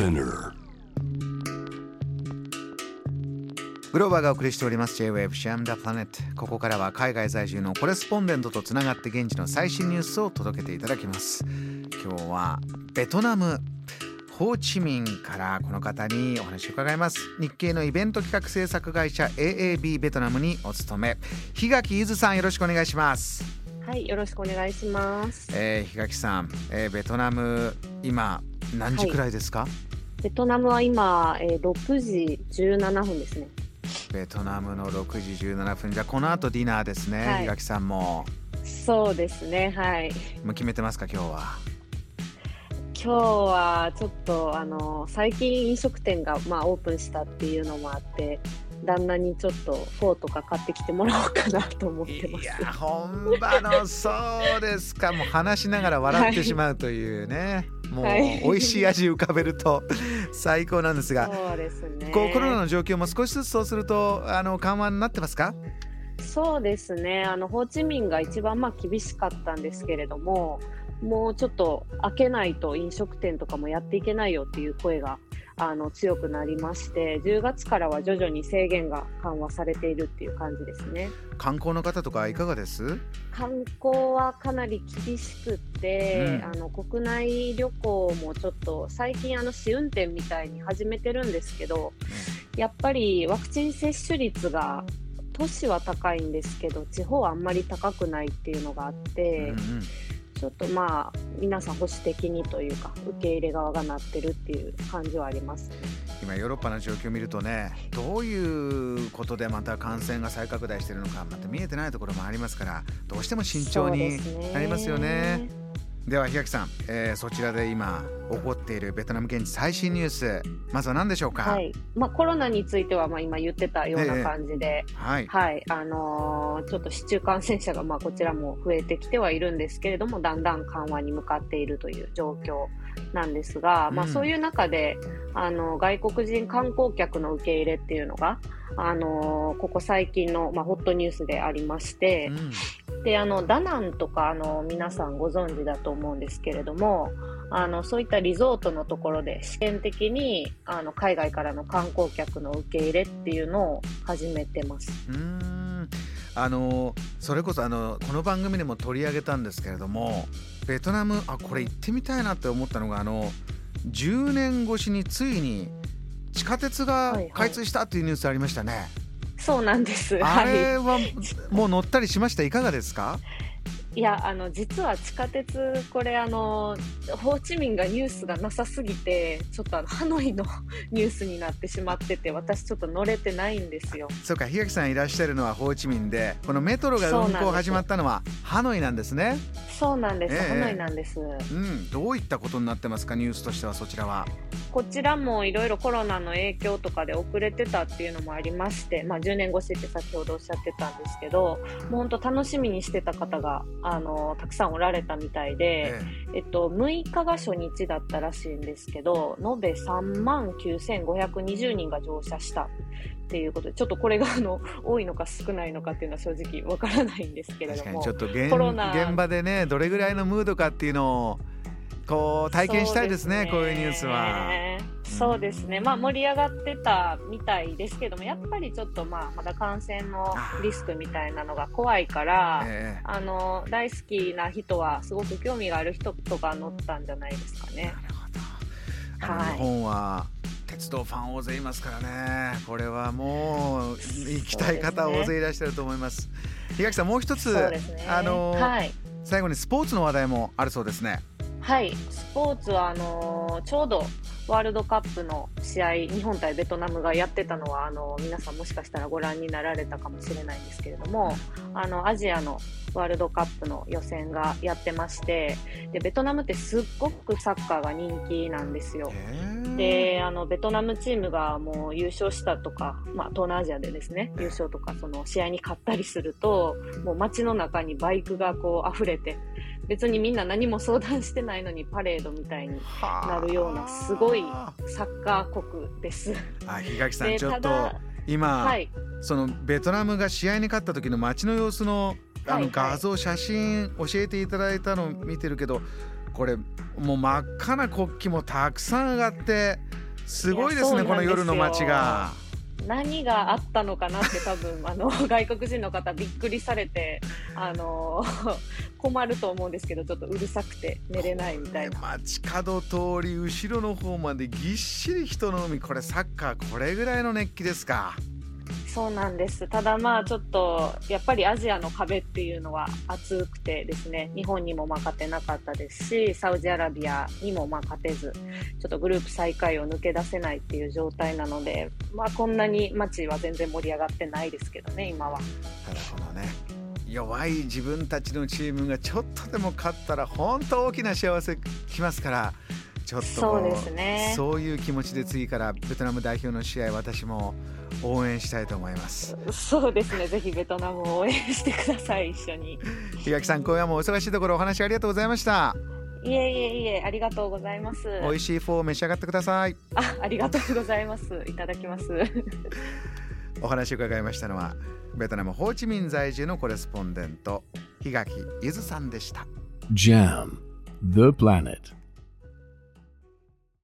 Spinner. グローバーがお送りしております。J-Wave シャムダプラネットここからは海外在住のコレスポンデントとつながって現地の最新ニュースを届けていただきます。今日はベトナムホーチミンからこの方にお話を伺います。日系のイベント企画制作会社 AAB ベトナムにお勤め。檜垣ゆずさんよろしくお願いします。はい、よろしくお願いします。えー、檜垣さん、えーベトナム今何時くらいですか、ベトナムは今、えー、6時17分ですね。ベトナムの6時17分。じゃあこの後ディナーですね、はい。さんも。そうですね、はい。もう決めてますか今日は？今日はちょっとあの最近飲食店がまあオープンしたっていうのもあって、旦那にちょっとフォーとか買ってきてもらおうかなと思ってます。いや本場のそうですか。もう話しながら笑ってしまうというね、もうはい美味しい味浮かべると最高なんですが、そうですね。こうコロナの状況も少しずつそうするとあの緩和になってますか？そうですね。あのホーチミンが一番まあ厳しかったんですけれども、もうちょっと開けないと飲食店とかもやっていけないよっていう声があの強くなりまして、10月からは徐々に制限が緩和されているっていう感じですね。観光の方とかいかがです？観光はかなり厳しくって、うん。あの国内旅行もちょっと最近あの試運転みたいに始めてるんですけど、やっぱりワクチン接種率が都市は高いんですけど地方はあんまり高くないっていうのがあって、うんうんちょっとまあ皆さん保守的にというか受け入れ側がなってるっていう感じはあります。今ヨーロッパの状況を見るとねどういうことでまた感染が再拡大しているのかまた見えてないところもありますからどうしても慎重になりますよね。では檜垣さん、えーそちらで今起こっているベトナム現地最新ニュースまずは何でしょうか？はい。まあ、コロナについてはまあ今言ってたような感じで、はい、はい。あのーちょっと市中感染者がまあこちらも増えてきてはいるんですけれどもだんだん緩和に向かっているという状況なんですが、まあ、うんそういう中であの外国人観光客の受け入れっていうのが、あのーここ最近の、まあ、ホットニュースでありまして、うんであのダナンとかあの皆さんご存知だと思うんですけれどもあのそういったリゾートのところで試験的にあの海外からの観光客の受け入れっていうのを始めてます。うーん。あのそれこそあのこの番組でも取り上げたんですけれどもベトナムあこれ行ってみたいなって思ったのがあの10年越しについに地下鉄がはいはい。開通したっていうニュースありましたね、そうなんです。あはれはもう乗ったりしました？いかがですか？い。いや、あの、実は地下鉄、これ、あの、ホーチミンがニュースがなさすぎて、ちょっとあの、ハノイのニュースになってしまってて、私ちょっと乗れてないんですよ。そうか檜垣さんいらっしゃるのはホーチミンでこのメトロが運行始まったのはハノイなんですねそうなんです。ええハノイなんです。うんどういったことになってますか？ニュースとしてはそちらはこちらもいろいろコロナの影響とかで遅れてたっていうのもありまして、まあ、10年越しって先ほどおっしゃってたんですけど、もう本当楽しみにしてた方が、あの、たくさんおられたみたいで、ええっと、6日が初日だったらしいんですけど、延べ3万9520人が乗車したっていうことで、ちょっとこれがあの、多いのか少ないのかっていうのは正直わからないんですけれどもちょ。っと現コロナ現場でねどれぐらいのムードかっていうのをこう体験したいですねこういうニュースは。そうですね、まあ、盛り上がってたみたいですけども、やっぱりちょっと、まあ、まだ感染のリスクみたいなのが怖いから、ええあの大好きな人は、すごく興味がある人とか乗ったんじゃないですかね。なるほどあのはい日本は鉄道ファン大勢いますからねこれはもう行きたい方大勢いらっしゃると思います。東垣さんもう一つ、ね。あのはい。最後にスポーツの話題もあるそうですね。はい、スポーツはあのーちょうどワールドカップの試合、日本対ベトナムがやってたのはあの皆さんもしかしたらご覧になられたかもしれないんですけれども、あのアジアのワールドカップの予選がやってまして、でベトナムってすっごくサッカーが人気なんですよ。であのベトナムチームがもう優勝したとか、まあ、東南アジアでですね優勝とかその試合に勝ったりするともう街の中にバイクがこう溢れて別にみんな何も相談してないのにパレードみたいになるようなすごいサッカー国です。あ檜垣さんでちょったとだ今、はいそのベトナムが試合に勝った時の街の様子のあの画像、写真教えていただいたのを見てるけどこれもう真っ赤な国旗もたくさん上がってすごいですねこの夜の街が。何があったのかなって多分あの 外国人の方びっくりされてあの 困ると思うんですけどちょっとうるさくて寝れないみたいな。街角通り後ろの方までぎっしり人の海。これサッカーこれぐらいの熱気ですかそうなんです。ただまあちょっとやっぱりアジアの壁っていうのは厚くてですね。日本にもまあ勝てなかったですしサウジアラビアにもまあ勝てずちょっとグループ最下位を抜け出せないっていう状態なので、まあ、こんなに街は全然盛り上がってないですけどね今は。ただこのね。弱い自分たちのチームがちょっとでも勝ったら本当大きな幸せきますからちょっとそうですね。そういう気持ちで次からベトナム代表の試合私も応援したいと思います。そうですね。ぜひベトナムを応援してください。一緒に。日垣さん今夜もお忙しいところお話ありがとうございました。いえいえいえありがとうございます。美味しいフォーを召し上がってください。あありがとうございます。いただきます。お話を伺いましたのはベトナムホーチミン在住のコレスポンデント日垣ゆずさんでした。JAM The Planet